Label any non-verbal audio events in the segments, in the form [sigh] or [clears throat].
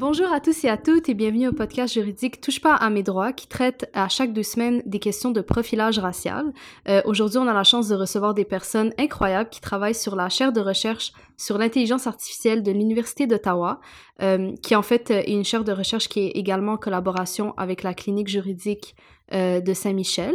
Bonjour à tous et à toutes et bienvenue au podcast juridique Touche pas à mes droits qui traite à chaque deux semaines des questions de profilage racial. Euh, Aujourd'hui, on a la chance de recevoir des personnes incroyables qui travaillent sur la chaire de recherche sur l'intelligence artificielle de l'Université d'Ottawa, euh, qui en fait est une chaire de recherche qui est également en collaboration avec la clinique juridique euh, de Saint-Michel.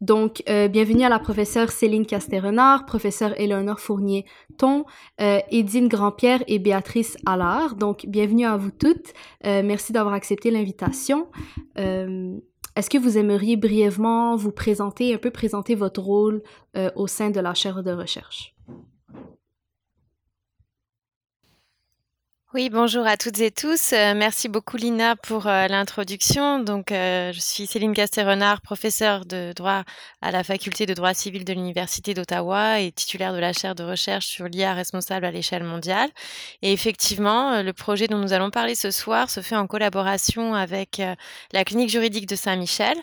Donc, euh, bienvenue à la professeure Céline Castérenard, professeure Éléonore Fournier-Ton, euh, Édine Grandpierre et Béatrice Allard. Donc, bienvenue à vous toutes. Euh, merci d'avoir accepté l'invitation. Euh, Est-ce que vous aimeriez brièvement vous présenter, un peu présenter votre rôle au sein de la chaire de recherche? Oui, bonjour à toutes et tous. Euh, merci beaucoup Lina pour euh, l'introduction. Donc, euh, je suis Céline Casté-Renard, professeure de droit à la faculté de droit civil de l'Université d'Ottawa et titulaire de la chaire de recherche sur l'IA responsable à l'échelle mondiale. Et effectivement, le projet dont nous allons parler ce soir se fait en collaboration avec la clinique juridique de Saint-Michel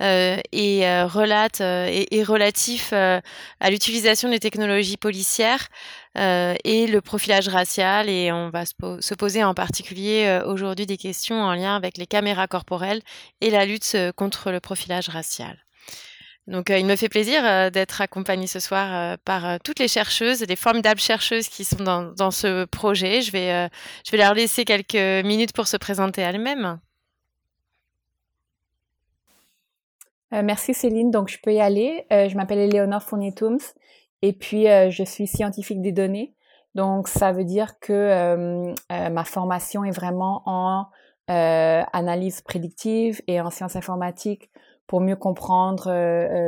et relate et, relatif à l'utilisation des technologies policières euh, et le profilage racial. Et on va se, po- se poser en particulier euh, aujourd'hui des questions en lien avec les caméras corporelles et la lutte euh, contre le profilage racial. Donc, il me fait plaisir d'être accompagnée ce soir par toutes les chercheuses, des formidables chercheuses qui sont dans, ce projet. Je vais, je vais leur laisser quelques minutes pour se présenter elles-mêmes. Merci Céline, donc je peux y aller. Je m'appelle Éléonore Fournier-Tooms et puis euh, je suis scientifique des données. Donc ça veut dire que euh, euh, ma formation est vraiment en analyse prédictive et en sciences informatiques pour mieux comprendre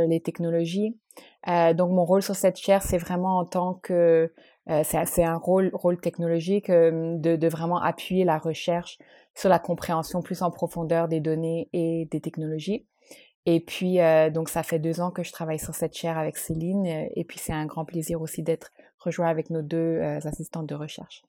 les technologies. Donc mon rôle sur cette chaire, c'est vraiment en tant que c'est un rôle rôle technologique de vraiment appuyer la recherche sur la compréhension plus en profondeur des données et des technologies. Et puis, euh, donc, ça fait deux ans que je travaille sur cette chaire avec Céline. euh, et puis, c'est un grand plaisir aussi d'être rejoint avec nos deux euh, assistantes de recherche.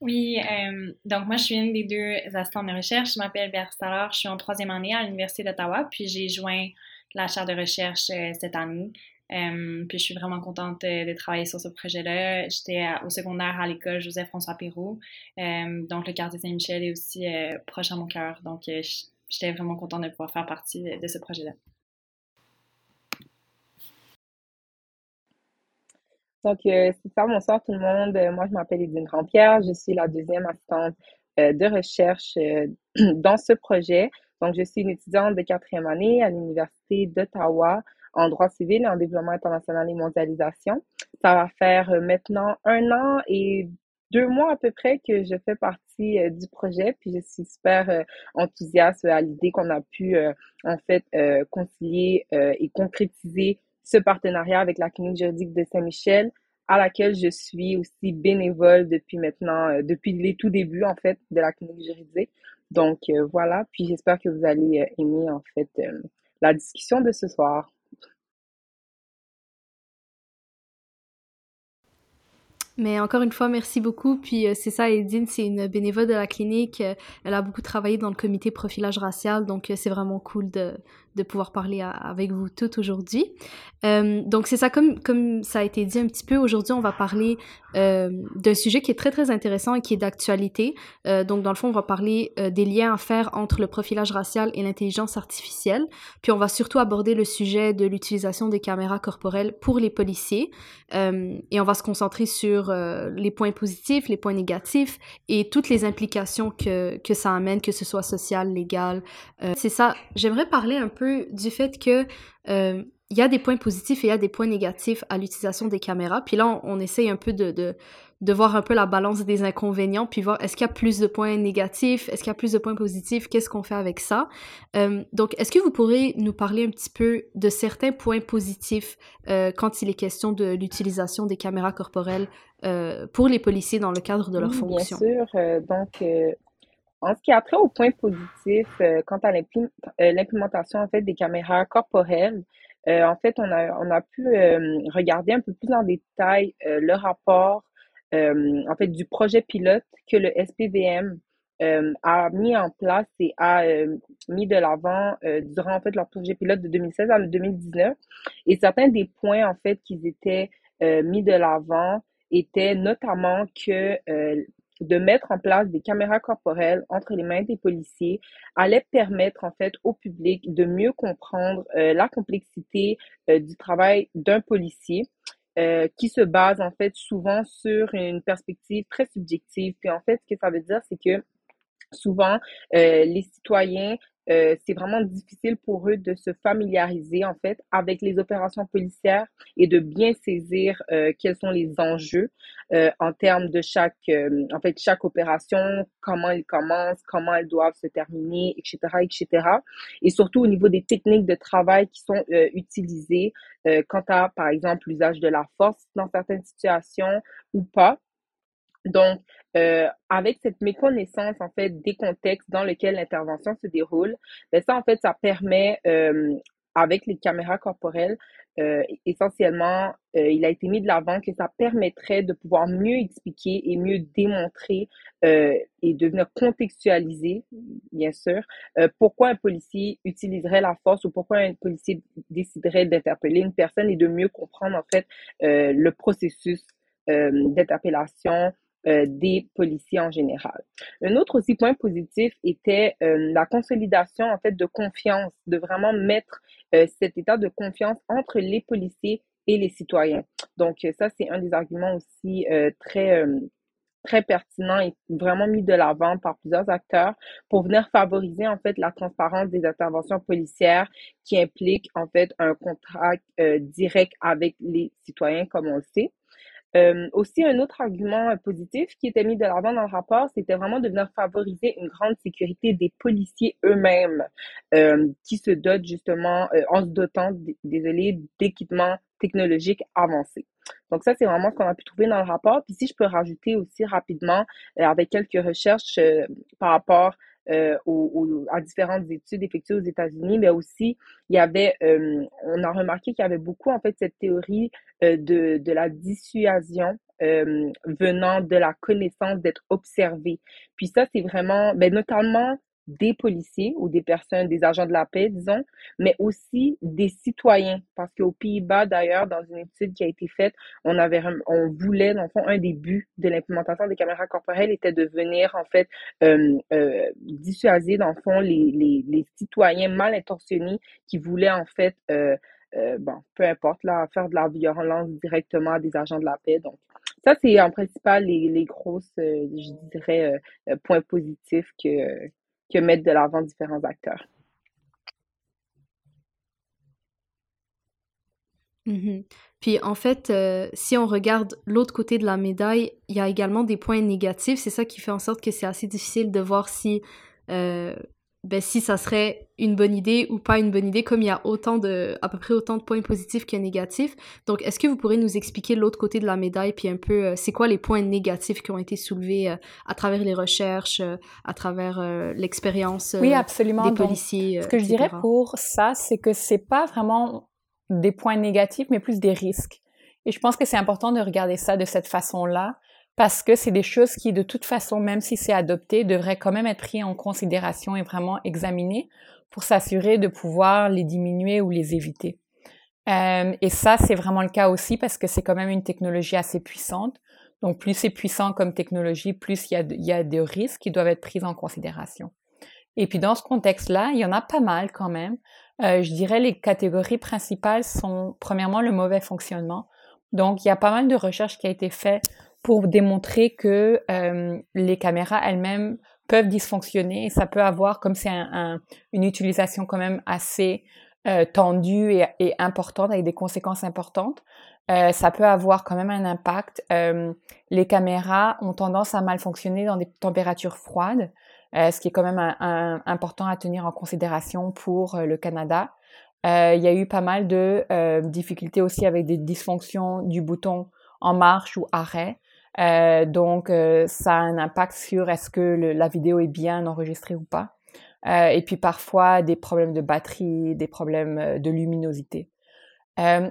Oui, euh, donc moi je suis une des deux assistantes de recherche. Je m'appelle Allard, je suis en troisième année à l'Université d'Ottawa, puis j'ai joint la chaire de recherche cette année. Puis je suis vraiment contente de travailler sur ce projet-là. J'étais au secondaire à l'école Joseph-François Perrault, donc le quartier Saint-Michel est aussi proche à mon cœur. Donc euh, j- j'étais vraiment contente de pouvoir faire partie de, ce projet-là. Donc, euh, c'est ça, bonsoir tout le monde. Euh, moi, je m'appelle Edine Grandpierre. Je suis la deuxième assistante euh, de recherche euh, [clears throat] dans ce projet. Donc, je suis une étudiante de quatrième année à l'Université d'Ottawa en droit civil et en développement international et mondialisation. Ça va faire maintenant un an et deux mois à peu près que je fais partie euh, du projet. Puis, je suis super euh, enthousiaste à l'idée qu'on a pu, euh, en fait, concilier et concrétiser ce partenariat avec la clinique juridique de Saint-Michel, à laquelle je suis aussi bénévole depuis maintenant, depuis les tout débuts, en fait, de la clinique juridique. Donc, voilà. Puis, j'espère que vous allez aimer, en fait, la discussion de ce soir. Mais encore une fois, merci beaucoup. Puis euh, c'est ça, Edine, c'est une bénévole de la clinique. Euh, elle a beaucoup travaillé dans le comité profilage racial, donc euh, c'est vraiment cool de, de pouvoir parler avec vous toutes aujourd'hui. Donc c'est ça, comme, comme ça a été dit un petit peu, aujourd'hui on va parler d'un sujet qui est très très intéressant et qui est d'actualité. Donc dans le fond, on va parler des liens à faire entre le profilage racial et l'intelligence artificielle. Puis on va surtout aborder le sujet de l'utilisation des caméras corporelles pour les policiers. Et on va se concentrer sur euh, les points positifs, les points négatifs et toutes les implications que, que ça amène, que ce soit social, légal. Euh, c'est ça. J'aimerais parler un peu du fait que euh, il y a des points positifs et il y a des points négatifs à l'utilisation des caméras. Puis là, on, essaye un peu de, de voir un peu la balance des inconvénients, puis voir est-ce qu'il y a plus de points négatifs, est-ce qu'il y a plus de points positifs, qu'est-ce qu'on fait avec ça. Euh, donc, est-ce que vous pourrez nous parler un petit peu de certains points positifs euh, quand il est question de l'utilisation des caméras corporelles euh, pour les policiers dans le cadre de leur Oui, fonction? Bien sûr. Donc, En ce qui a trait au point positif, euh, quant à l'implémentation en fait des caméras corporelles, en fait, on a, on a pu regarder un peu plus en détail le rapport en fait du projet pilote que le SPVM a mis en place et a mis de l'avant durant en fait leur projet pilote de 2016 à 2019. Et certains des points en fait qui étaient mis de l'avant étaient notamment que de mettre en place des caméras corporelles entre les mains des policiers allait permettre en fait au public de mieux comprendre la complexité du travail d'un policier. Euh, qui se base en fait souvent sur une perspective très subjective. Puis en fait, ce que ça veut dire, c'est que souvent, euh, les citoyens euh, c'est vraiment difficile pour eux de se familiariser en fait avec les opérations policières et de bien saisir euh, quels sont les enjeux en termes de chaque en fait chaque opération, comment elles commencent, comment elles doivent se terminer, etc., etc. Et surtout au niveau des techniques de travail qui sont utilisées quant à par exemple l'usage de la force dans certaines situations ou pas. Donc, euh, avec cette méconnaissance en fait des contextes dans lesquels l'intervention se déroule, ben ça en fait ça permet euh, avec les caméras corporelles euh, essentiellement euh, il a été mis de l'avant que ça permettrait de pouvoir mieux expliquer et mieux démontrer euh, et de venir contextualiser bien sûr pourquoi un policier utiliserait la force ou pourquoi un policier déciderait d'interpeller une personne et de mieux comprendre en fait le processus d'interpellation euh, des policiers en général. Un autre aussi point positif était euh, la consolidation en fait de confiance, de vraiment mettre euh, cet état de confiance entre les policiers et les citoyens. Donc ça c'est un des arguments aussi très très pertinent et vraiment mis de l'avant par plusieurs acteurs pour venir favoriser en fait la transparence des interventions policières qui impliquent en fait un contrat direct avec les citoyens comme on le sait. Euh, aussi, un autre argument euh, positif qui était mis de l'avant dans le rapport, c'était vraiment de venir favoriser une grande sécurité des policiers eux-mêmes euh, qui se dotent justement, euh, en se dotant, désolé, d'équipements technologiques avancés. Donc ça, c'est vraiment ce qu'on a pu trouver dans le rapport. Puis si je peux rajouter aussi rapidement, avec quelques recherches par rapport euh, aux, à différentes études effectuées aux États-Unis, mais aussi il y avait, euh, on a remarqué qu'il y avait beaucoup en fait cette théorie euh, de, de la dissuasion euh, venant de la connaissance d'être observé. Puis ça, c'est vraiment, ben, notamment des policiers ou des personnes, des agents de la paix, disons, mais aussi des citoyens. Parce qu'aux Pays-Bas, d'ailleurs, dans une étude qui a été faite, on avait, on voulait, dans le fond, un des buts de l'implémentation des caméras corporelles était de venir, en fait, euh, euh, dissuader, dans le fond, les, les, les citoyens mal intentionnés qui voulaient, en fait, euh, euh, bon, peu importe, là, faire de la violence directement à des agents de la paix. Donc, ça, c'est en principal les, les grosses, euh, je dirais, euh, points positifs que, que mettre de l'avant différents acteurs. Mm-hmm. Puis en fait, euh, si on regarde l'autre côté de la médaille, il y a également des points négatifs. C'est ça qui fait en sorte que c'est assez difficile de voir si euh, ben, si ça serait une bonne idée ou pas une bonne idée, comme il y a autant de, à peu près autant de points positifs que négatifs. Donc, est-ce que vous pourrez nous expliquer l'autre côté de la médaille, puis un peu, euh, c'est quoi les points négatifs qui ont été soulevés euh, à travers les recherches, euh, à travers l'expérience oui, absolument. des policiers Ce que je dirais pour ça, c'est que c'est pas vraiment des points négatifs, mais plus des risques. Et je pense que c'est important de regarder ça de cette façon-là, parce que c'est des choses qui, de toute façon, même si c'est adopté, devraient quand même être pris en considération et vraiment examinées pour s'assurer de pouvoir les diminuer ou les éviter. Euh, et ça, c'est vraiment le cas aussi parce que c'est quand même une technologie assez puissante. Donc, plus c'est puissant comme technologie, plus il y a, il y a des risques qui doivent être pris en considération. Et puis, dans ce contexte-là, il y en a pas mal quand même. Euh, je dirais les catégories principales sont, premièrement, le mauvais fonctionnement. Donc, il y a pas mal de recherches qui a été faites pour démontrer que euh, les caméras elles-mêmes peuvent dysfonctionner et ça peut avoir, comme c'est un, une utilisation quand même assez euh, tendue et, et, importante avec des conséquences importantes, euh, ça peut avoir quand même un impact. Euh, les caméras ont tendance à mal fonctionner dans des températures froides, euh, ce qui est quand même un, un, important à tenir en considération pour le Canada. il y a eu pas mal de difficultés aussi avec des dysfonctions du bouton en marche ou arrêt. Euh, donc, euh, ça a un impact sur est-ce que la vidéo est bien enregistrée ou pas. Euh, et puis parfois des problèmes de batterie, des problèmes de luminosité.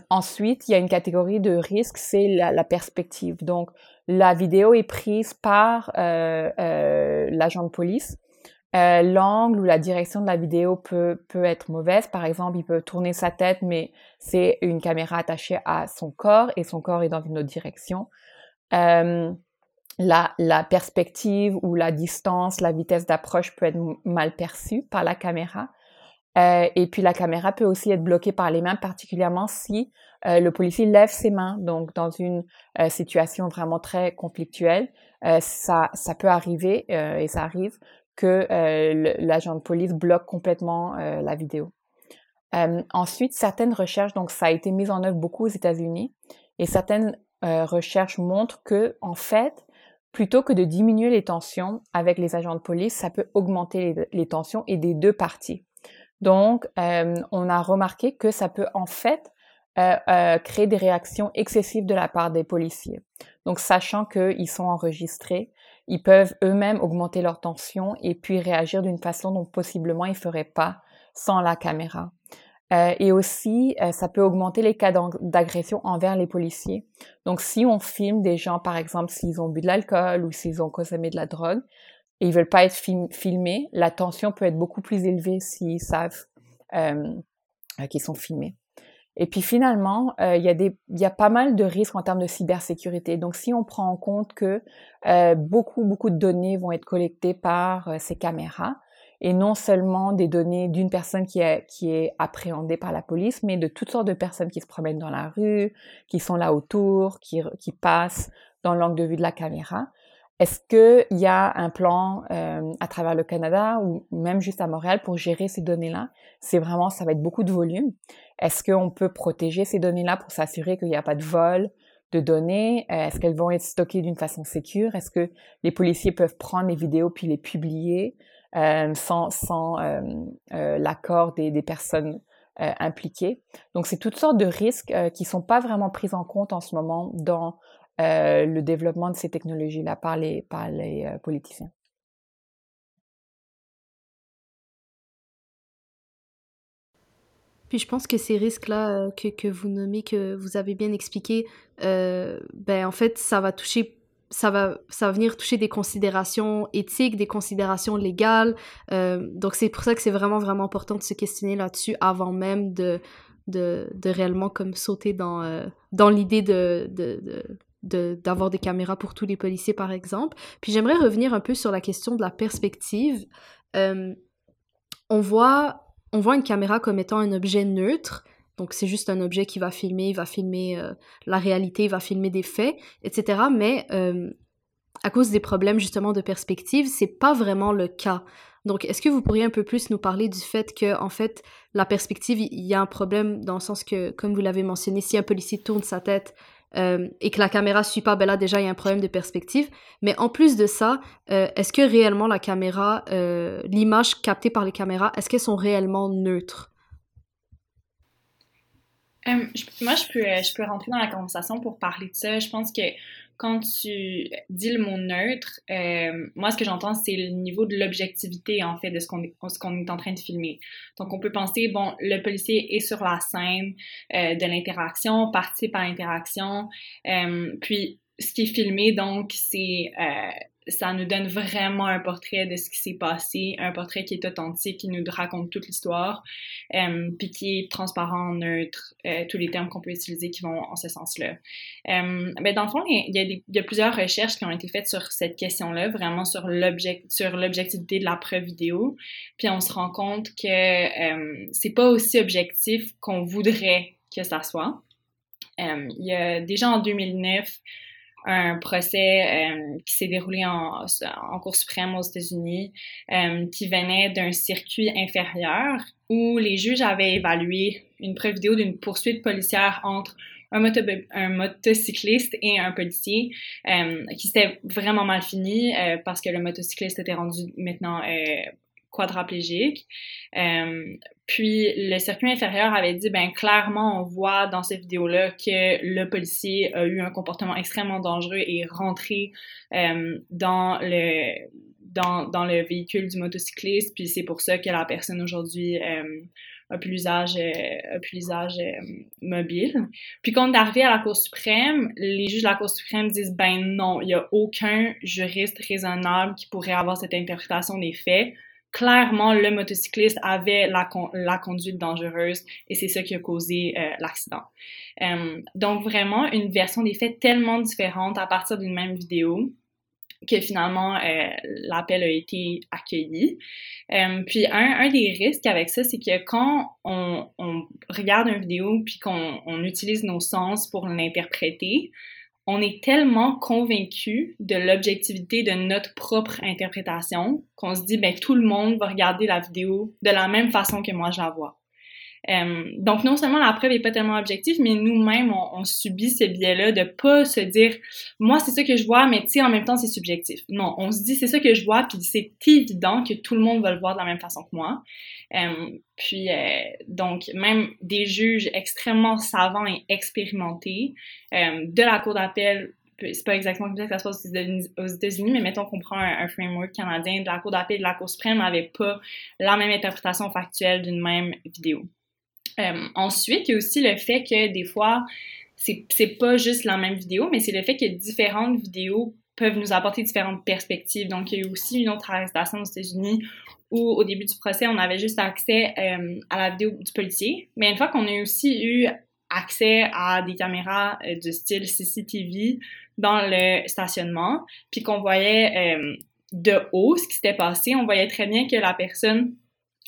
ensuite, il y a une catégorie de risque, c'est la, la, perspective. Donc, la vidéo est prise par l'agent de police. L'angle ou la direction de la vidéo peut, peut être mauvaise. Par exemple, il peut tourner sa tête, mais c'est une caméra attachée à son corps et son corps est dans une autre direction. Euh, la, perspective ou la distance, la vitesse d'approche peut être mal perçue par la caméra. Euh, et puis la caméra peut aussi être bloquée par les mains, particulièrement si euh, le policier lève ses mains. Donc dans une situation vraiment très conflictuelle, ça, ça peut arriver, et ça arrive, que l'agent de police bloque complètement la vidéo. ensuite, certaines recherches, donc ça a été mis en œuvre beaucoup aux États-Unis, et certaines euh, recherches montrent que, en fait, plutôt que de diminuer les tensions avec les agents de police, ça peut augmenter les, tensions et des deux parties. Donc, euh, on a remarqué que ça peut en fait euh, créer des réactions excessives de la part des policiers. Donc, sachant qu'ils sont enregistrés, ils peuvent eux-mêmes augmenter leur tension et puis réagir d'une façon dont possiblement ils ne feraient pas sans la caméra. Euh, et aussi, euh, ça peut augmenter les cas d'agression envers les policiers. Donc, si on filme des gens, par exemple, s'ils ont bu de l'alcool ou s'ils ont consommé de la drogue, et ils veulent pas être filmés, la tension peut être beaucoup plus élevée s'ils savent euh, qu'ils sont filmés. Et puis finalement, il y, a y a pas mal de risques en termes de cybersécurité. Donc si on prend en compte que beaucoup, beaucoup de données vont être collectées par ces caméras, et non seulement des données d'une personne qui est, qui est appréhendée par la police, mais de toutes sortes de personnes qui se promènent dans la rue, qui sont là autour, qui, qui passent dans l'angle de vue de la caméra. Est-ce qu'il y a un plan euh, à travers le Canada ou même juste à Montréal pour gérer ces données-là? C'est vraiment, ça va être beaucoup de volume. Est-ce qu'on peut protéger ces données-là pour s'assurer qu'il n'y a pas de vol de données? Est-ce qu'elles vont être stockées d'une façon sécure? Est-ce que les policiers peuvent prendre les vidéos puis les publier? euh, sans, sans euh, euh, l'accord des, des, personnes impliquées. Donc, c'est toutes sortes de risques qui sont pas vraiment pris en compte en ce moment dans le développement de ces technologies-là par les, par les politiciens. Puis je pense que ces risques-là que, que, vous nommez, que vous avez bien expliqué, euh, ben en fait, ça va toucher ça va, ça venir toucher des considérations éthiques, des considérations légales. Euh, donc c'est pour ça que c'est vraiment, vraiment important de se questionner là-dessus avant même de, de, de, réellement comme sauter dans, euh, dans l'idée de, de, d'avoir des caméras pour tous les policiers, par exemple. Puis j'aimerais revenir un peu sur la question de la perspective. Euh, on, voit, on voit une caméra comme étant un objet neutre, donc c'est juste un objet qui va filmer, il va filmer euh, la réalité, il va filmer des faits, etc. Mais euh, à cause des problèmes justement de perspective, c'est pas vraiment le cas. Donc est-ce que vous pourriez un peu plus nous parler du fait que en fait la perspective, il y a un problème dans le sens que, comme vous l'avez mentionné, si un policier tourne sa tête euh, et que la caméra suit pas, ben là déjà il y a un problème de perspective. Mais en plus de ça, est-ce que réellement la caméra, l'image captée par les caméras, est-ce qu'elles sont réellement neutres? Euh, moi, je peux, euh, je peux rentrer dans la conversation pour parler de ça. Je pense que quand tu dis le mot neutre, euh, moi, ce que j'entends, c'est le niveau de l'objectivité, en fait, de ce qu'on est, ce est en train de filmer. Donc, on peut penser, bon, le policier est sur la scène de l'interaction, participe à l'interaction, puis ce qui est filmé, donc, c'est ça nous donne vraiment un portrait de ce qui s'est passé, un portrait qui est authentique, qui nous raconte toute l'histoire, euh, puis qui est transparent, neutre, euh, tous les termes qu'on peut utiliser qui vont en ce sens-là. Euh, ben dans le fond, il y, a y, a plusieurs recherches qui ont été faites sur cette question-là, vraiment sur l'objectivité de la preuve vidéo, puis on se rend compte que euh, c'est pas aussi objectif qu'on voudrait que ça soit. Il y a déjà en 2009 un procès euh, qui s'est déroulé en, en Cour suprême aux États-Unis, euh, qui venait d'un circuit inférieur où les juges avaient évalué une preuve vidéo d'une poursuite policière entre un, moto un motocycliste et un policier euh, qui s'était vraiment mal fini parce que le motocycliste était rendu maintenant quadraplégique. puis le circuit inférieur avait dit, ben clairement, on voit dans cette vidéo-là que le policier a eu un comportement extrêmement dangereux et est rentré dans le dans, dans, le véhicule du motocycliste, puis c'est pour ça que la personne aujourd'hui a plus l'usage euh, l'usage euh, mobile. Puis quand on est arrivé à la Cour suprême, les juges de la Cour suprême disent ben non, il y a aucun juriste raisonnable qui pourrait avoir cette interprétation des faits. Clairement, le motocycliste avait la, conduite dangereuse et c'est ça qui a causé euh, l'accident. donc vraiment une version des faits tellement différente à partir d'une même vidéo que finalement euh, l'appel a été accueilli. Euh, puis un, des risques avec ça, c'est que quand on, on, regarde une vidéo puis qu'on on utilise nos sens pour l'interpréter, on est tellement convaincu de l'objectivité de notre propre interprétation qu'on se dit ben tout le monde va regarder la vidéo de la même façon que moi je la vois. Euh, donc, non seulement la preuve n'est pas tellement objective, mais nous-mêmes, on, subit ce biais-là de pas se dire, moi, c'est ça que je vois, mais tu sais, en même temps, c'est subjectif. Non, on se dit, c'est ça que je vois, puis c'est évident que tout le monde va le voir de la même façon que moi. Euh, puis, euh, donc, même des juges extrêmement savants et expérimentés de la Cour d'appel c'est pas exactement comme ça que ça se passe aux États-Unis, mais mettons qu'on prend un, framework canadien de la Cour d'appel et de la Cour suprême n'avait pas la même interprétation factuelle d'une même vidéo. Euh, ensuite, il y a aussi le fait que des fois, c'est pas juste la même vidéo, mais c'est le fait que différentes vidéos peuvent nous apporter différentes perspectives. Donc, il y a eu aussi une autre arrestation aux États-Unis où, au début du procès, on avait juste accès euh, à la vidéo du policier. Mais une fois qu'on a aussi eu accès à des caméras euh, de style CCTV dans le stationnement, puis qu'on voyait de haut ce qui s'était passé, on voyait très bien que la personne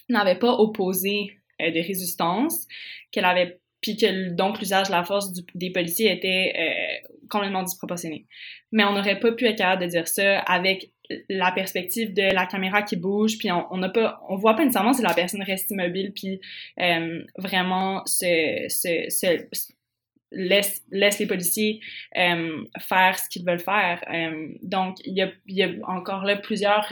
n'avait pas opposé euh, de résistance, qu'elle avait, puis que donc l'usage de la force des policiers était euh, complètement disproportionné. Mais on n'aurait pas pu être capable de dire ça avec la perspective de la caméra qui bouge, puis on n'a pas, on voit pas nécessairement si la personne reste immobile, puis euh, vraiment se, se, se, laisse, laisse les policiers faire ce qu'ils veulent faire. donc, il y a, y a encore là plusieurs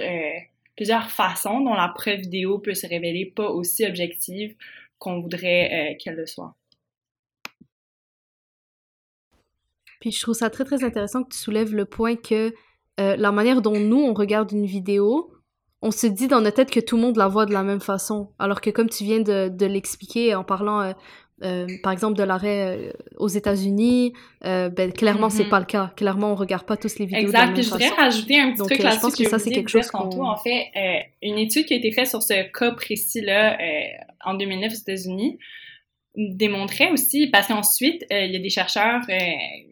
plusieurs façons dont la preuve vidéo peut se révéler pas aussi objective qu'on voudrait euh, qu'elle le soit. Puis je trouve ça très très intéressant que tu soulèves le point que euh, la manière dont nous on regarde une vidéo, on se dit dans notre tête que tout le monde la voit de la même façon, alors que comme tu viens de, l'expliquer en parlant euh, euh, par exemple, de l'arrêt euh, aux États-Unis, euh, ben, clairement, c'est mm-hmm. pas le cas. Clairement, on regarde pas tous les vidéos exact. de la même je voudrais rajouter un petit Donc, truc là-dessus. je pense que, ça, c'est quelque chose qu'on... En fait, une étude qui a été faite sur ce cas précis-là en 2009 aux États-Unis, démontrait aussi, parce qu'ensuite, euh, il y a des chercheurs euh,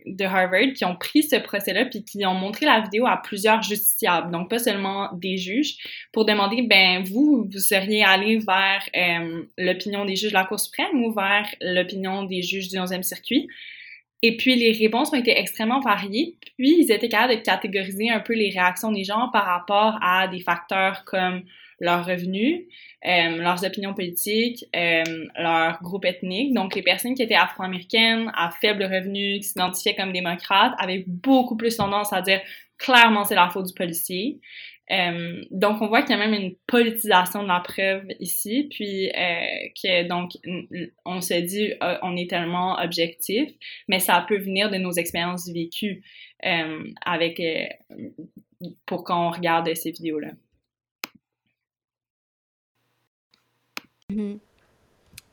de Harvard qui ont pris ce procès-là puis qui ont montré la vidéo à plusieurs justiciables, donc pas seulement des juges, pour demander, ben vous, vous seriez allé vers euh, l'opinion des juges de la Cour suprême ou vers l'opinion des juges du 11e circuit. Et puis les réponses ont été extrêmement variées, puis ils étaient capables de catégoriser un peu les réactions des gens par rapport à des facteurs comme leurs revenus, euh, leurs opinions politiques, euh, leur groupe ethnique. Donc, les personnes qui étaient afro-américaines, à faible revenu, qui s'identifiaient comme démocrates, avaient beaucoup plus tendance à dire clairement c'est la faute du policier. Euh, donc, on voit qu'il y a même une politisation de la preuve ici, puis euh, que donc on se dit on est tellement objectif, mais ça peut venir de nos expériences vécues avec pour qu'on regarde ces vidéos-là. Mhm.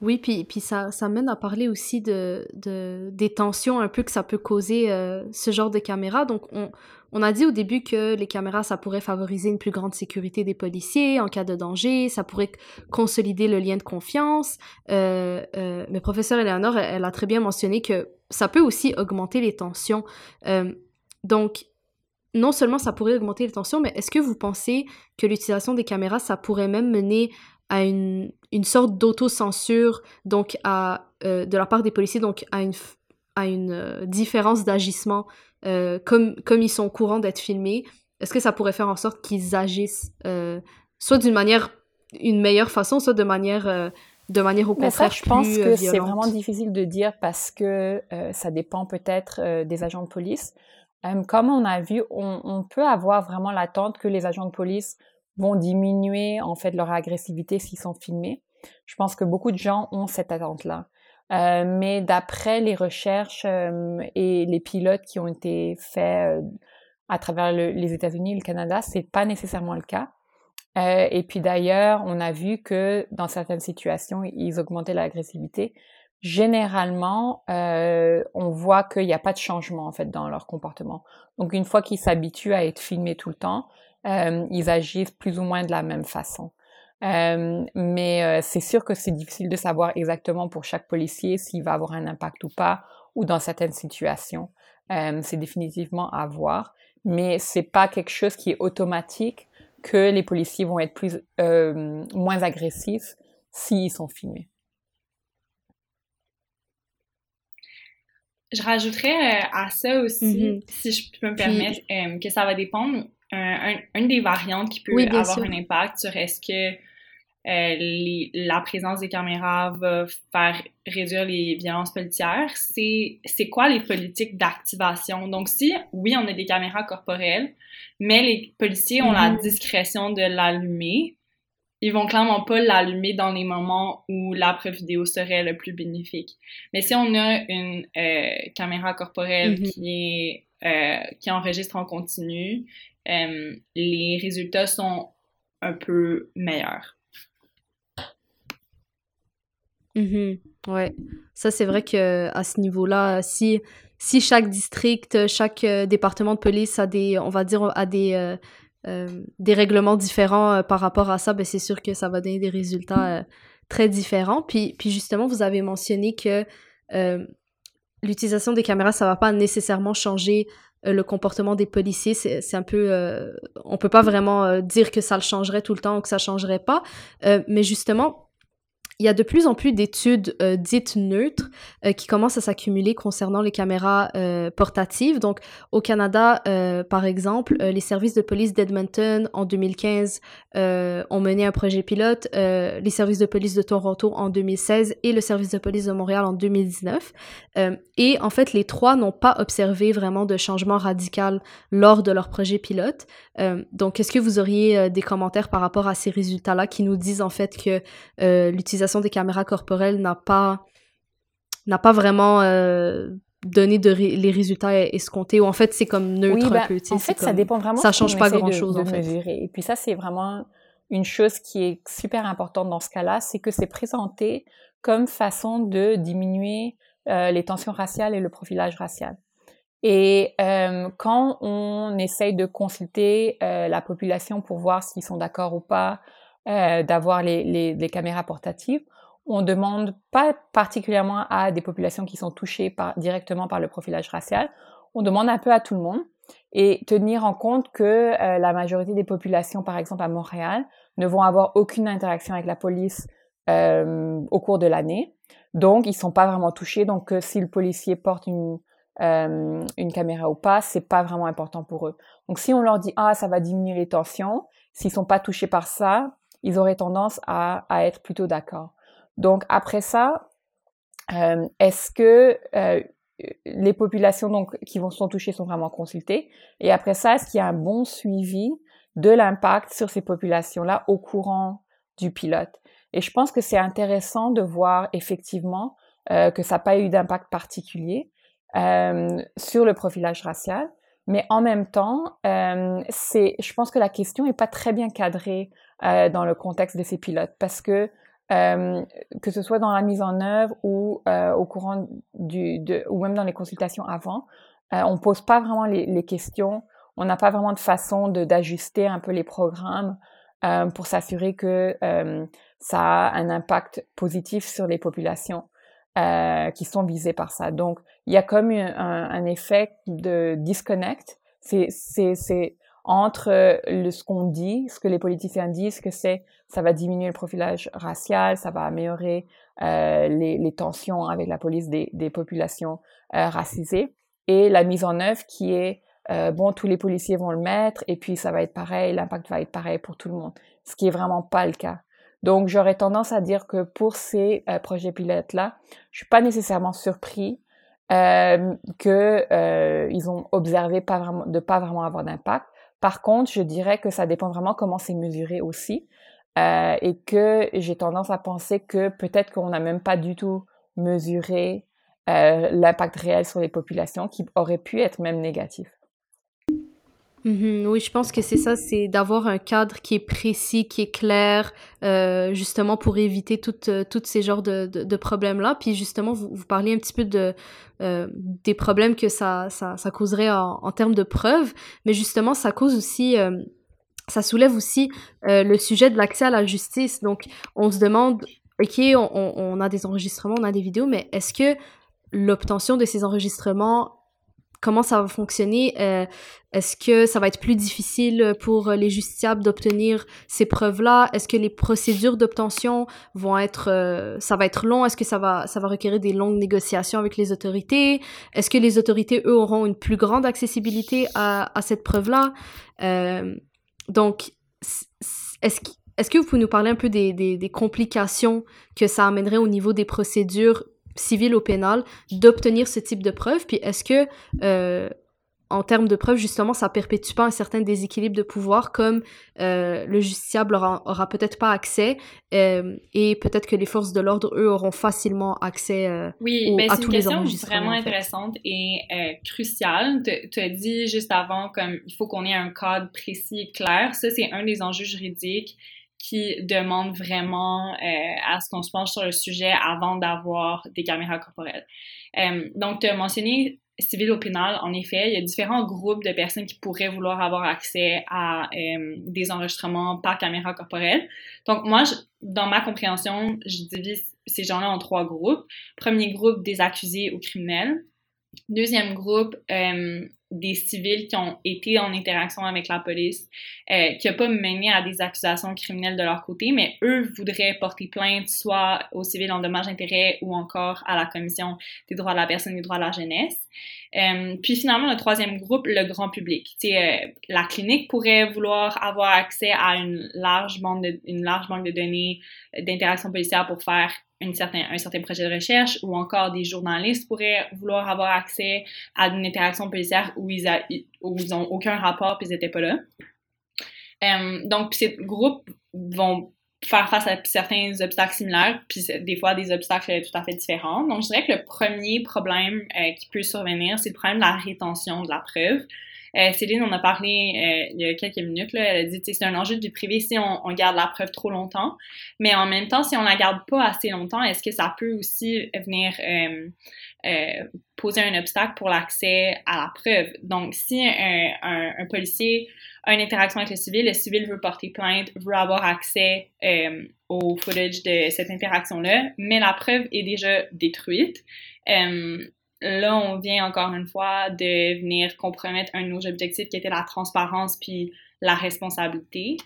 Oui, puis, puis ça, ça mène à parler aussi de, de, des tensions un peu que ça peut causer euh, ce genre de caméra. Donc, on, on a dit au début que les caméras, ça pourrait favoriser une plus grande sécurité des policiers en cas de danger, ça pourrait consolider le lien de confiance. Euh, euh, mais professeur Eleanor, elle, elle, a très bien mentionné que ça peut aussi augmenter les tensions. Euh, donc, non seulement ça pourrait augmenter les tensions, mais est-ce que vous pensez que l'utilisation des caméras, ça pourrait même mener à une, une sorte d'autocensure, donc à, euh, de la part des policiers, donc à une, à une euh, différence d'agissement, euh, comme, comme ils sont courants d'être filmés, est-ce que ça pourrait faire en sorte qu'ils agissent soit d'une manière, une meilleure façon, soit de manière, de manière au contraire ça, je pense que c'est vraiment difficile de dire parce que ça dépend peut-être des agents de police. comme on a vu, on, on peut avoir vraiment l'attente que les agents de police vont diminuer en fait leur agressivité s'ils sont filmés. Je pense que beaucoup de gens ont cette attente-là. Euh, mais d'après les recherches euh, et les pilotes qui ont été faits euh, à travers les États-Unis et le Canada, c'est pas nécessairement le cas. et puis d'ailleurs, on a vu que dans certaines situations, ils augmentaient l'agressivité. Généralement, on voit qu'il n'y a pas de changement en fait dans leur comportement. Donc une fois qu'ils s'habituent à être filmés tout le temps, ils agissent plus ou moins de la même façon. Euh, mais euh, c'est sûr que c'est difficile de savoir exactement pour chaque policier s'il va avoir un impact ou pas, ou dans certaines situations. Euh, c'est définitivement à voir, mais c'est pas quelque chose qui est automatique que les policiers vont être plus moins agressifs s'ils sont filmés. Je rajouterais à ça aussi, mm-hmm. si je peux me permettre, que ça va dépendre. Une des variantes qui peut avoir un impact sur est-ce que euh, la présence des caméras va faire réduire les violences policières, c'est c'est quoi les politiques d'activation? Donc si oui, on a des caméras corporelles, mais les policiers ont la mm-hmm. discrétion de l'allumer, ils vont clairement pas l'allumer dans les moments où la preuve vidéo serait le plus bénéfique. Mais si on a une euh, caméra corporelle mm-hmm. qui est euh, qui enregistre en continu, les résultats sont un peu meilleurs. Mmh ouais. Ça, c'est vrai que à ce niveau-là, si, si chaque district, chaque euh, département de police a des, on va dire, a des, euh, euh, des règlements différents par rapport à ça, ben c'est sûr que ça va donner des résultats très différents. Puis, puis justement, vous avez mentionné que l'utilisation des caméras, ça va pas nécessairement changer le comportement des policiers. C'est un peu... on peut pas vraiment dire que ça le changerait tout le temps ou que ça changerait pas. mais justement, il y a de plus en plus d'études euh, dites neutres euh, qui commencent à s'accumuler concernant les caméras euh, portatives. Donc, au Canada, par exemple, les services de police d'Edmonton en 2015 ont mené un projet pilote, les services de police de Toronto en 2016 et le service de police de Montréal en 2019. et en fait, les trois n'ont pas observé vraiment de changement radical lors de leur projet pilote. donc, est-ce que vous auriez des commentaires par rapport à ces résultats-là qui nous disent en fait que l'utilisation des caméras corporelles n'a pas n'a pas vraiment euh, donné de les résultats escomptés ou en fait c'est comme neutre un ben, peu en fait ça dépend vraiment ça change pas grand chose en fait. et puis ça c'est vraiment une chose qui est super importante dans ce cas-là c'est que c'est présenté comme façon de diminuer euh, les tensions raciales et le profilage racial. Et euh, quand on essaye de consulter la population pour voir s'ils sont d'accord ou pas euh, d'avoir les, les, caméras portatives. On demande pas particulièrement à des populations qui sont touchées par, directement par le profilage racial. On demande un peu à tout le monde et tenir en compte que euh, la majorité des populations, par exemple à Montréal, ne vont avoir aucune interaction avec la police euh, au cours de l'année. Donc, ils sont pas vraiment touchés. Donc, si le policier porte une, une caméra ou pas, c'est pas vraiment important pour eux. Donc, si on leur dit ah ça va diminuer les tensions, s'ils sont pas touchés par ça, ils auraient tendance à, à être plutôt d'accord. Donc après ça, euh, est-ce que euh, les populations donc qui vont sont touchées sont vraiment consultées? Et après ça, est-ce qu'il y a un bon suivi de l'impact sur ces populations-là au courant du pilote? Et je pense que c'est intéressant de voir effectivement euh, que ça n'a pas eu d'impact particulier euh, sur le profilage racial. Mais en même temps, euh, c'est, je pense que la question n'est pas très bien cadrée euh, dans le contexte de ces pilotes parce que euh, que ce soit dans la mise en œuvre ou euh, au courant du, de, ou même dans les consultations avant, euh, on pose pas vraiment les, les questions, on n'a pas vraiment de façon de, d'ajuster un peu les programmes euh, pour s'assurer que ça a un impact positif sur les populations qui sont visées par ça. Donc, il y a comme un, effet de disconnect. C'est, entre euh, ce qu'on dit, ce que les politiciens disent, que c'est ça va diminuer le profilage racial, ça va améliorer euh, les, tensions avec la police des, populations euh, racisées, et la mise en œuvre qui est euh, bon, tous les policiers vont le mettre, et puis ça va être pareil, l'impact va être pareil pour tout le monde, ce qui est vraiment pas le cas. Donc j'aurais tendance à dire que pour ces euh, projets pilotes là, je suis pas nécessairement surpris euh, que euh, ils ont observé pas vraiment de pas vraiment avoir d'impact Par contre, je dirais que ça dépend vraiment comment c'est mesuré aussi. Euh, et que j'ai tendance à penser que peut-être qu'on n'a même pas du tout mesuré euh, l'impact réel sur les populations qui aurait pu être même négatif. Mhm, oui, je pense que c'est ça, c'est d'avoir un cadre qui est précis, qui est clair, euh, justement pour éviter toutes toutes ces genres de, problèmes-là. Puis justement, vous, vous parliez un petit peu de des problèmes que ça, causerait en, termes de preuves, mais justement, ça cause aussi ça soulève aussi euh, le sujet de l'accès à la justice. Donc, on se demande, OK, on, on, a des enregistrements, on a des vidéos, mais est-ce que l'obtention de ces enregistrements, comment ça va fonctionner? Euh, est-ce que ça va être plus difficile pour les justiciables d'obtenir ces preuves-là? Est-ce que les procédures d'obtention vont être, euh, ça va être long? Est-ce que ça va, ça va requérir des longues négociations avec les autorités? Est-ce que les autorités, eux, auront une plus grande accessibilité à, à cette preuve-là? Euh, donc, est-ce que, est que vous pouvez nous parler un peu des, des, complications que ça amènerait au niveau des procédures civiles ou pénales d'obtenir ce type de preuves? Puis est-ce que euh, en termes de preuves, justement, ça perpétue pas un certain déséquilibre de pouvoir, comme euh, le justiciable aura, aura peut-être pas accès, euh, et peut-être que les forces de l'ordre, eux, auront facilement accès oui, ben, à tous les enregistrements. C'est vraiment intéressante et cruciale. Tu as dit juste avant, comme il faut qu'on ait un cadre précis et clair. Ça, c'est un des enjeux juridiques qui demande vraiment à ce qu'on se penche sur le sujet avant d'avoir des caméras corporelles. donc, tu as mentionné civil au pénal, en effet, il y a différents groupes de personnes qui pourraient vouloir avoir accès à euh, des enregistrements par caméra corporelle. Donc, moi, dans ma compréhension, je divise ces gens-là en trois groupes. Premier groupe, des accusés ou criminels. Deuxième groupe, euh, des civils qui ont été en interaction avec la police, euh, qui n'ont pas mené à des accusations criminelles de leur côté, mais eux voudraient porter plainte soit au civil en dommages intérêts ou encore à la Commission des droits de la personne et des droits de la jeunesse. Euh, puis finalement, le troisième groupe, le grand public. Euh, la clinique pourrait vouloir avoir accès à une large banque de, une large banque de données d'interaction policière pour faire certain, un certain projet de recherche ou encore des journalistes pourraient vouloir avoir accès à une interaction policière où ils, a, ont aucun rapport puis ils n'étaient pas là. Donc, ces groupes vont faire face à certains obstacles similaires, puis des fois des obstacles tout à fait différents. Donc, je dirais que le premier problème euh, qui peut survenir, c'est le problème de la rétention de la preuve. Euh, Céline en a parlé euh, il y a quelques minutes. Elle a dit c'est un enjeu de vie privée si on, garde la preuve trop longtemps. Mais en même temps, si on la garde pas assez longtemps, est-ce que ça peut aussi venir euh, poser un obstacle pour l'accès à la preuve? Donc, si un, policier a une interaction avec le civil, le civil veut porter plainte, veut avoir accès au footage de cette interaction-là, mais la preuve est déjà détruite. Là, on vient encore une fois de venir compromettre un de nos objectifs qui était la transparence puis la responsabilité.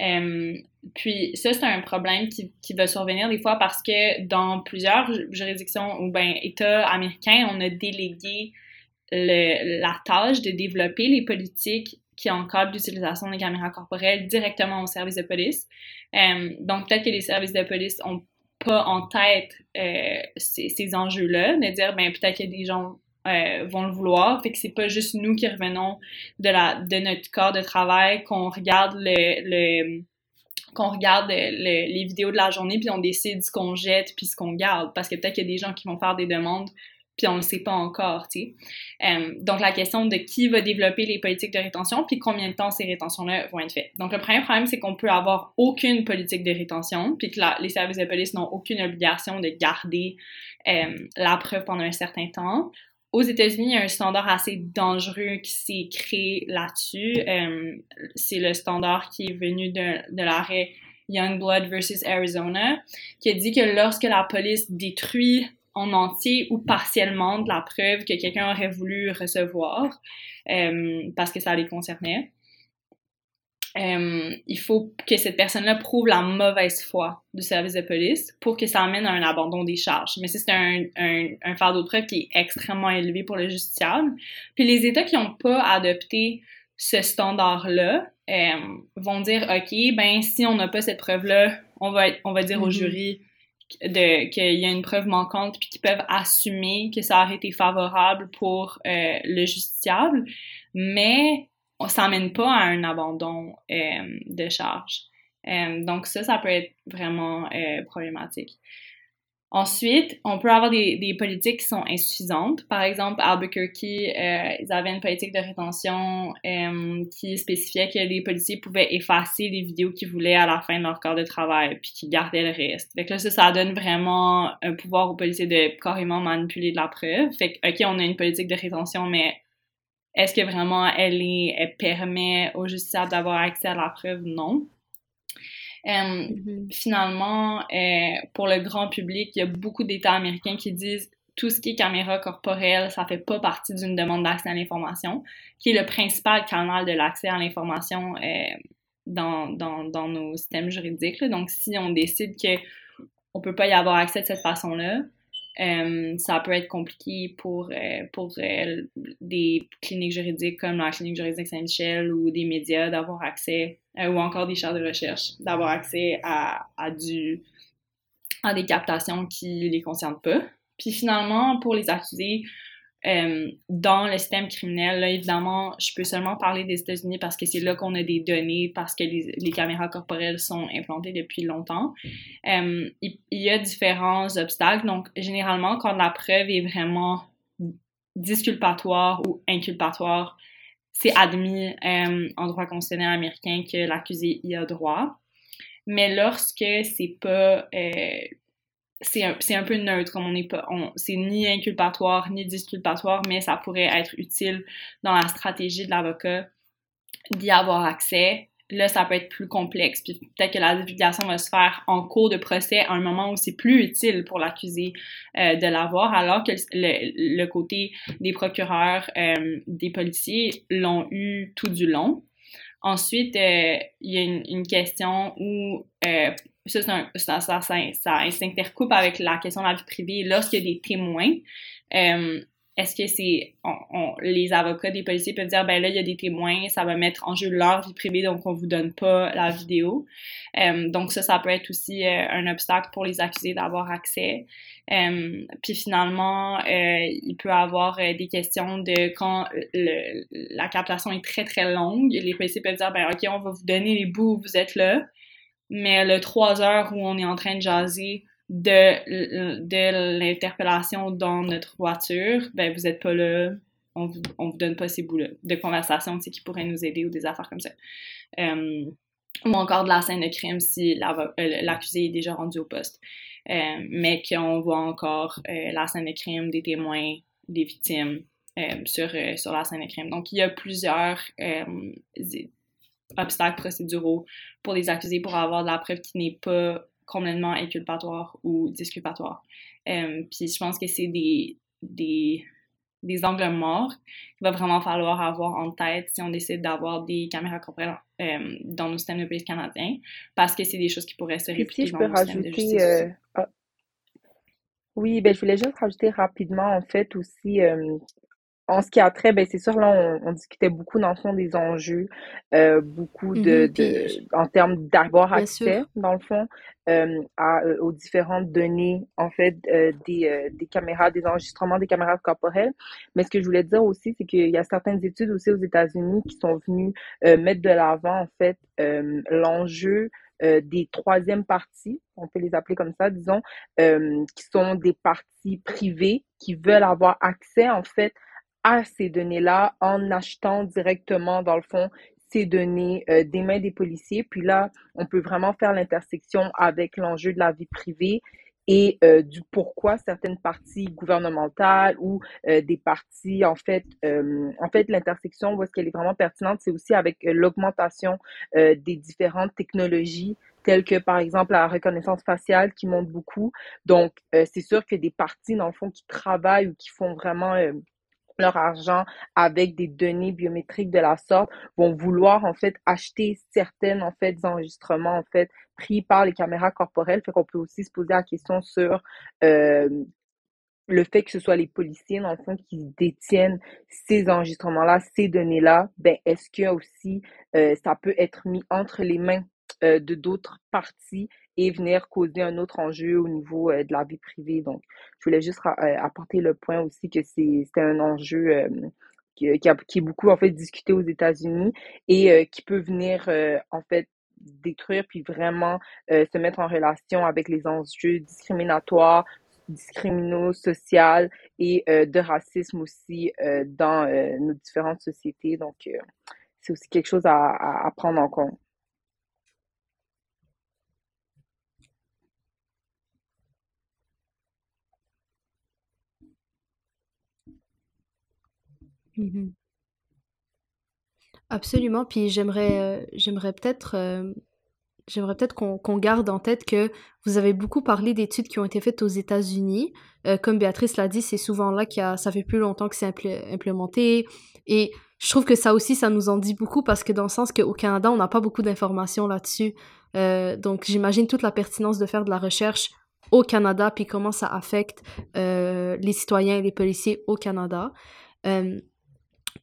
Euh, puis ça, c'est un problème qui, qui, va survenir des fois parce que dans plusieurs juridictions ou ben États américains, on a délégué la tâche de développer les politiques qui encadrent l'utilisation des caméras corporelles directement au service de police. Euh, donc peut-être que les services de police ont pas en tête euh, ces, ces enjeux-là, de dire ben peut-être que des gens euh, vont le vouloir, fait que c'est pas juste nous qui revenons de la de notre corps de travail qu'on regarde le, le qu'on regarde les vidéos de la journée puis on décide ce qu'on jette puis ce qu'on garde. Parce que peut-être qu'il y a des gens qui vont faire des demandes puis on ne le sait pas encore, tu sais. Euh, donc, la question de qui va développer les politiques de rétention, puis combien de temps ces rétentions-là vont être faites. Donc, le premier problème, c'est qu'on peut avoir aucune politique de rétention, puis que les services de police n'ont aucune obligation de garder euh, la preuve pendant un certain temps. Aux États-Unis, il y a un standard assez dangereux qui s'est créé là-dessus. Euh, c'est le standard qui est venu de, de l'arrêt Youngblood versus Arizona, qui a dit que lorsque la police détruit en entier ou partiellement de la preuve que quelqu'un aurait voulu recevoir euh, parce que ça les concernait. Euh, il faut que cette personne-là prouve la mauvaise foi du service de police pour que ça amène à un abandon des charges. Mais c'est un, un, un fardeau de preuve qui est extrêmement élevé pour le justiciable. Puis les États qui n'ont pas adopté ce standard-là euh, vont dire, OK, ben si on n'a pas cette preuve-là, on va, on va dire au mm-hmm. jury de qu'il y a une preuve manquante puis qu'ils peuvent assumer que ça aurait été favorable pour euh, le justiciable mais on s'amène pas à un abandon de charge. donc ça, ça peut être vraiment problématique. Ensuite, on peut avoir des, politiques qui sont insuffisantes. Par exemple, Albuquerque, euh, ils avaient une politique de rétention euh, qui spécifiait que les policiers pouvaient effacer les vidéos qu'ils voulaient à la fin de leur corps de travail, puis qu'ils gardaient le reste. Fait que là, ça, ça donne vraiment un pouvoir aux policiers de carrément manipuler de la preuve. Fait que, OK, on a une politique de rétention, mais est-ce que vraiment elle, elle permet aux justiciables d'avoir accès à la preuve? Non. Mm-hmm. Finalement, euh, pour le grand public, il y a beaucoup d'États américains qui disent tout ce qui est caméra corporelle, ça fait pas partie d'une demande d'accès à l'information, qui est le principal canal de l'accès à l'information euh, dans, dans, dans, nos systèmes juridiques. Donc, si on décide que on peut pas y avoir accès de cette façon-là, euh, ça peut être compliqué pour, euh, pour euh, des cliniques juridiques comme la clinique juridique Saint-Michel ou des médias d'avoir accès, ou encore des chaires de recherche, d'avoir accès à, à, des captations qui les concernent pas. Puis finalement, pour les accusés, euh, dans le système criminel, là, évidemment, je peux seulement parler des États-Unis parce que c'est là qu'on a des données, parce que les, les, caméras corporelles sont implantées depuis longtemps. Euh, il, y a différents obstacles. Donc, généralement, quand la preuve est vraiment disculpatoire ou inculpatoire, c'est admis euh, en droit constitutionnel américain que l'accusé y a droit. Mais lorsque c'est pas c'est un, un, peu neutre, comme on n'est pas, c'est ni inculpatoire ni disculpatoire, mais ça pourrait être utile dans la stratégie de l'avocat d'y avoir accès. Là, ça peut être plus complexe. Puis peut-être que la divulgation va se faire en cours de procès à un moment où c'est plus utile pour l'accusé euh, de l'avoir, alors que le, côté des procureurs, euh, des policiers l'ont eu tout du long. Ensuite, euh, il y a une, question où ça, ça, s'intercoupe avec la question de la vie privée. Lorsqu'il y a des témoins, est-ce que c'est on, les avocats des policiers peuvent dire ben là il y a des témoins ça va mettre en jeu leur vie privée donc on vous donne pas la vidéo. Euh, donc ça ça peut être aussi euh, un obstacle pour les accusés d'avoir accès. Euh, puis finalement il peut avoir des questions de quand la captation est très très longue. Les policiers peuvent dire ben ok on va vous donner les bouts vous êtes là. Mais le trois heures où on est en train de jaser de, l'interpellation dans notre voiture, ben vous êtes pas là, on vous, on vous donne pas ces bouts-là de conversation qui pourraient nous aider ou des affaires comme ça. Euh, ou encore de la scène de crime si euh, l'accusé est déjà rendu au poste. Euh, mais qu'on voit encore la scène de crime, des témoins, des victimes sur, sur la scène de crime. Donc, il y a plusieurs obstacles procéduraux pour les accusés pour avoir de la preuve qui n'est pas complètement inculpatoire ou disculpatoire. Euh, puis je pense que c'est des, des, des angles morts qu'il va vraiment falloir avoir en tête si on décide d'avoir des caméras corporelles euh, dans nos systèmes de police canadiens, parce que c'est des choses qui pourraient se répliquer dans nos systèmes de justice. Euh, ah, oui, ben je voulais juste rajouter rapidement, en fait, aussi, en ce qui a trait, ben c'est sûr, là, on, discutait beaucoup dans le fond des enjeux, euh, beaucoup de, mm-hmm, de en termes d'avoir accès, dans le fond, euh, à, euh, aux différentes données, en fait, euh, des, euh, des caméras, des enregistrements des caméras corporelles. Mais ce que je voulais dire aussi, c'est qu'il y a certaines études aussi aux États-Unis qui sont venues mettre de l'avant, en fait, l'enjeu des troisièmes parties, on peut les appeler comme ça, disons, qui sont des parties privées qui veulent avoir accès, en fait, à ces données-là en achetant directement, dans le fond, ces données euh, des mains des policiers. Puis là, on peut vraiment faire l'intersection avec l'enjeu de la vie privée et euh, du pourquoi certaines parties gouvernementales ou euh, des parties, en fait, en fait, l'intersection, où est-ce qu'elle est vraiment pertinente, c'est aussi avec l'augmentation des différentes technologies telles que, par exemple, la reconnaissance faciale qui monte beaucoup. Donc, c'est sûr que des parties, dans le fond, qui travaillent ou qui font vraiment leur argent avec des données biométriques de la sorte vont vouloir en fait acheter certaines en fait enregistrements en fait pris par les caméras corporelles. Fait qu'on peut aussi se poser la question sur euh, le fait que ce soit les policiers dans le fond qui détiennent ces enregistrements là ces données là ben est-ce que aussi euh, ça peut être mis entre les mains euh, de d'autres parties et venir causer un autre enjeu au niveau euh, de la vie privée. Donc, je voulais juste euh, apporter le point aussi que c'est un enjeu qui, est beaucoup en fait discuté aux États-Unis et qui peut venir en fait détruire puis vraiment se mettre en relation avec les enjeux discriminatoires, discriminaux, social et de racisme aussi dans nos différentes sociétés. Donc, c'est aussi quelque chose à, à prendre en compte. Mmh Absolument, puis j'aimerais, euh, j'aimerais peut-être, j'aimerais peut-être qu'on qu'on garde en tête que vous avez beaucoup parlé d'études qui ont été faites aux États-Unis. Comme Béatrice l'a dit, c'est souvent là qu'il y a ça fait plus longtemps que c'est implémenté et je trouve que ça aussi, ça nous en dit beaucoup parce que dans le sens qu'au Canada, on n'a pas beaucoup d'informations là-dessus. donc j'imagine toute la pertinence de faire de la recherche au Canada, puis comment ça affecte les citoyens et les policiers au Canada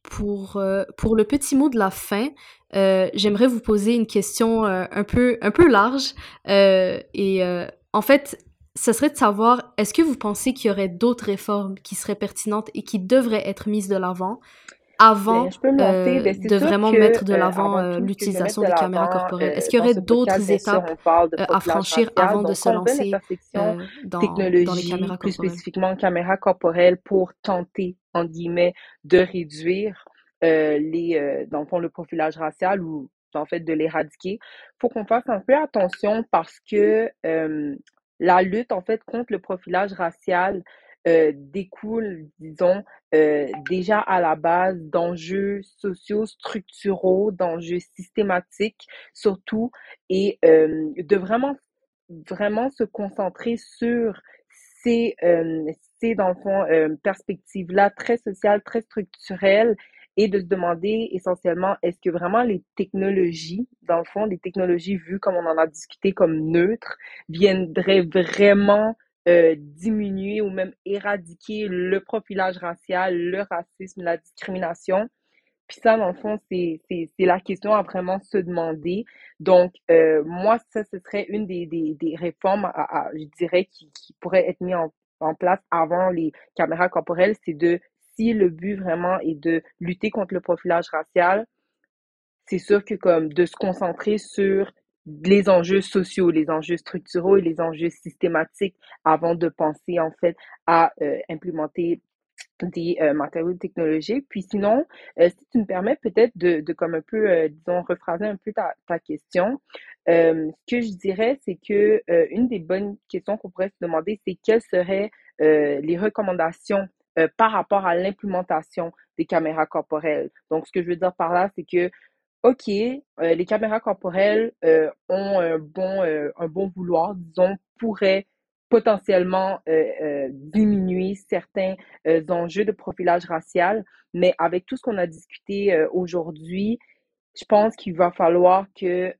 pour, euh, pour le petit mot de la fin, euh, j'aimerais vous poser une question euh, un, peu, un peu large. et en fait, ce serait de savoir, est-ce que vous pensez qu'il y aurait d'autres réformes qui seraient pertinentes et qui devraient être mises de l'avant? Avant ben, ben, de vraiment mettre de l'avant l'utilisation des caméras corporelles? Est-ce qu'il y aurait d'autres étapes à franchir avant de se lancer dans, dans, les caméras corporelles? Plus spécifiquement, caméras corporelles pour tenter en guillemets, de réduire euh, les, euh, dans le fond, le profilage racial ou en fait de l'éradiquer. Il faut qu'on fasse un peu attention parce que euh, la lutte en fait contre le profilage racial euh, découle, disons, euh, déjà à la base d'enjeux sociaux structuraux, d'enjeux systématiques surtout, et euh, de vraiment, vraiment se concentrer sur ces, dans le fond euh, perspective-là très sociale, très structurelle et de se demander essentiellement est-ce que vraiment les technologies, dans le fond, les technologies vues comme on en a discuté comme neutres, viendraient vraiment euh, diminuer ou même éradiquer le profilage racial, le racisme, la discrimination. Puis ça, dans le fond, c'est la question à vraiment se demander. Donc, euh, moi, ça, ce serait une des, des, des réformes, à, je dirais, qui, qui pourrait être mise en, en place avant les caméras corporelles, c'est de, si le but vraiment est de lutter contre le profilage racial, c'est sûr que comme de se concentrer sur les enjeux sociaux, les enjeux structuraux et les enjeux systématiques avant de penser en fait à euh, implémenter des euh, matériaux technologiques. Puis sinon, euh, si tu me permets peut-être de, de comme un peu, disons, rephraser un peu ta, ta question, euh, ce que je dirais, c'est que euh, une des bonnes questions qu'on pourrait se demander, c'est quelles seraient euh, les recommandations par rapport à l'implémentation des caméras corporelles. Donc, ce que je veux dire par là, c'est que OK, les caméras corporelles ont un bon, un bon vouloir, disons, pourraient potentiellement diminuer certains enjeux de profilage racial, mais avec tout ce qu'on a discuté aujourd'hui, je pense qu'il va falloir que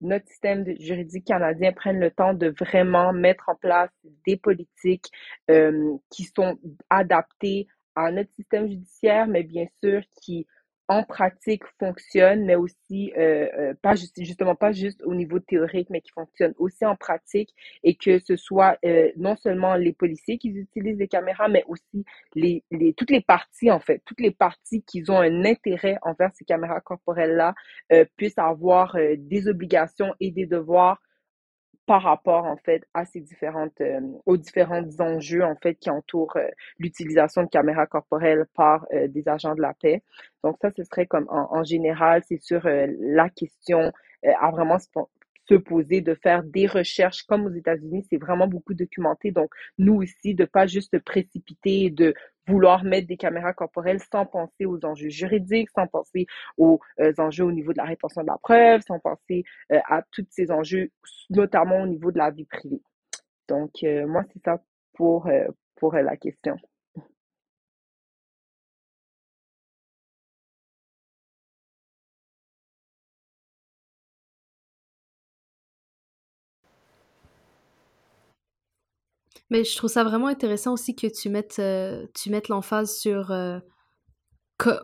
notre système juridique canadien prenne le temps de vraiment mettre en place des politiques euh, qui sont adaptées à notre système judiciaire, mais bien sûr qui en pratique fonctionne, mais aussi euh, euh, pas juste, justement pas juste au niveau théorique, mais qui fonctionne aussi en pratique et que ce soit euh, non seulement les policiers qui utilisent les caméras, mais aussi les, les toutes les parties en fait, toutes les parties qui ont un intérêt envers ces caméras corporelles là puissent avoir des obligations et des devoirs par rapport en fait à ces différentes euh, aux différents enjeux en fait qui entourent euh, l'utilisation de caméras corporelles par euh, des agents de la paix. Donc ça ce serait comme en, en général c'est sur la question à vraiment se poser, de faire des recherches comme aux États-Unis, c'est vraiment beaucoup documenté. Donc, nous aussi, de pas juste précipiter, de vouloir mettre des caméras corporelles sans penser aux enjeux juridiques, sans penser aux euh, enjeux au niveau de la rétention de la preuve, sans penser euh, à tous ces enjeux, notamment au niveau de la vie privée. Donc, euh, moi, c'est ça pour, pour la question. Mais je trouve ça vraiment intéressant aussi que tu mettes, euh, mettes l'emphase sur... Euh,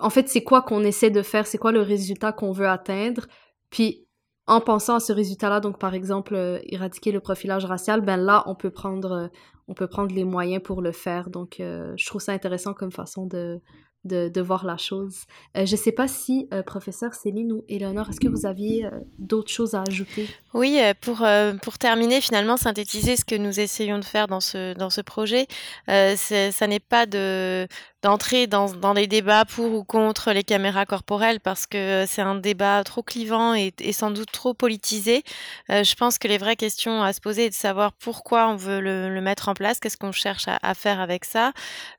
en fait, c'est quoi qu'on essaie de faire, c'est quoi le résultat qu'on veut atteindre. Puis, en pensant à ce résultat-là, donc par exemple, euh, éradiquer le profilage racial, ben là, on peut prendre, on peut prendre les moyens pour le faire. Donc, je trouve ça intéressant comme façon de, de, voir la chose. je ne sais pas si, professeur Céline ou Éléonore, est-ce que vous aviez d'autres choses à ajouter? Oui, pour, pour terminer, finalement, synthétiser ce que nous essayons de faire dans ce, dans ce projet, ça n'est pas de d'entrer dans, dans les débats pour ou contre les caméras corporelles parce que c'est un débat trop clivant et, et sans doute trop politisé. Euh, je pense que les vraies questions à se poser est de savoir pourquoi on veut le, mettre en place, qu'est-ce qu'on cherche à, faire avec ça.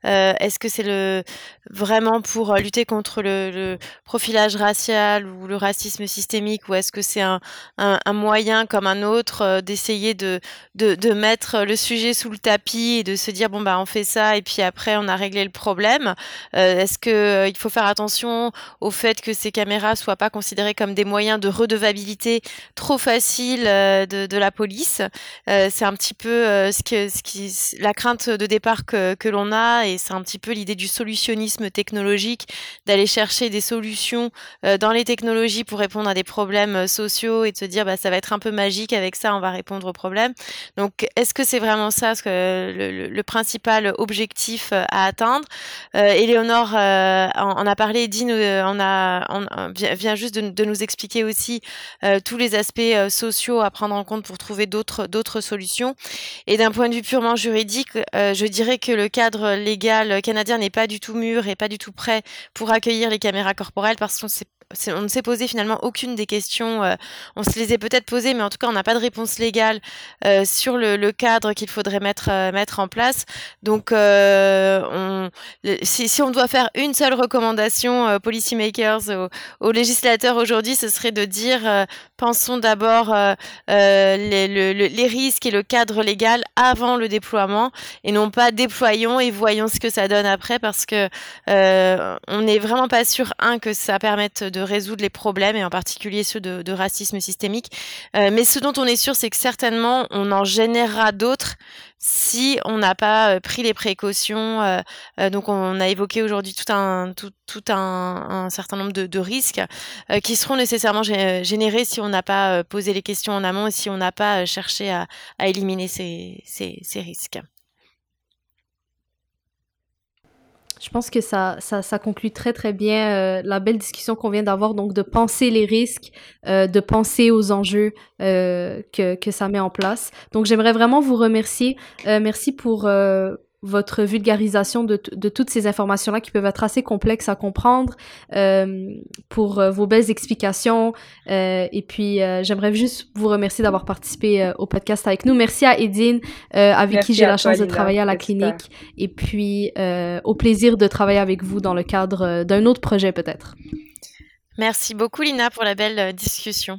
Euh, Est-ce que c'est le vraiment pour lutter contre le, profilage racial ou le racisme systémique ou est-ce que c'est un, un, moyen comme un autre euh, d'essayer de, de, de mettre le sujet sous le tapis et de se dire bon bah on fait ça et puis après on a réglé le problème euh, est-ce qu'il euh, faut faire attention au fait que ces caméras soient pas considérées comme des moyens de redevabilité trop faciles euh, de, la police? C'est un petit peu la crainte de départ que, l'on a et c'est un petit peu l'idée du solutionnisme technologique, d'aller chercher des solutions dans les technologies pour répondre à des problèmes sociaux et de se dire bah, ça va être un peu magique avec ça, on va répondre aux problèmes. Donc est-ce que c'est vraiment ça le principal objectif à atteindre? Euh, Éléonore euh, en, a parlé, Edine euh, on vient juste de, nous expliquer aussi euh, tous les aspects sociaux à prendre en compte pour trouver d'autres d'autres solutions. Et d'un point de vue purement juridique, je dirais que le cadre légal canadien n'est pas du tout mûr et pas du tout prêt pour accueillir les caméras corporelles parce qu'on sait on ne s'est posé finalement aucune des questions. Euh, on se les est peut-être posées, mais en tout cas, on n'a pas de réponse légale euh, sur le, cadre qu'il faudrait mettre euh, mettre en place. Donc, on, si, on doit faire une seule recommandation, policy makers, aux, aux législateurs aujourd'hui, ce serait de dire pensons d'abord les, le, les risques et le cadre légal avant le déploiement, et non pas déployons et voyons ce que ça donne après, parce que on n'est vraiment pas sûr un que ça permette de résoudre les problèmes et en particulier ceux de, racisme systémique. Euh, mais ce dont on est sûr, c'est que certainement on en générera d'autres si on n'a pas euh, pris les précautions. Euh, euh, donc on a évoqué aujourd'hui tout un tout, tout un, certain nombre de, risques qui seront nécessairement générés si on n'a pas posé les questions en amont et si on n'a pas cherché à, éliminer ces, ces risques. Je pense que ça, ça, conclut très très bien euh, la belle discussion qu'on vient d'avoir, donc de penser les risques, euh, de penser aux enjeux euh, que, que ça met en place. Donc j'aimerais vraiment vous remercier. Merci pour votre vulgarisation de, de toutes ces informations-là qui peuvent être assez complexes à comprendre, euh, pour euh, vos belles explications. Euh, et puis, euh, j'aimerais juste vous remercier d'avoir participé euh, au podcast avec nous. Merci à Edine, euh, avec Merci qui j'ai la chance toi, de travailler à la clinique. Et puis, au plaisir de travailler avec vous dans le cadre d'un autre projet peut-être. Merci beaucoup, Lina, pour la belle discussion.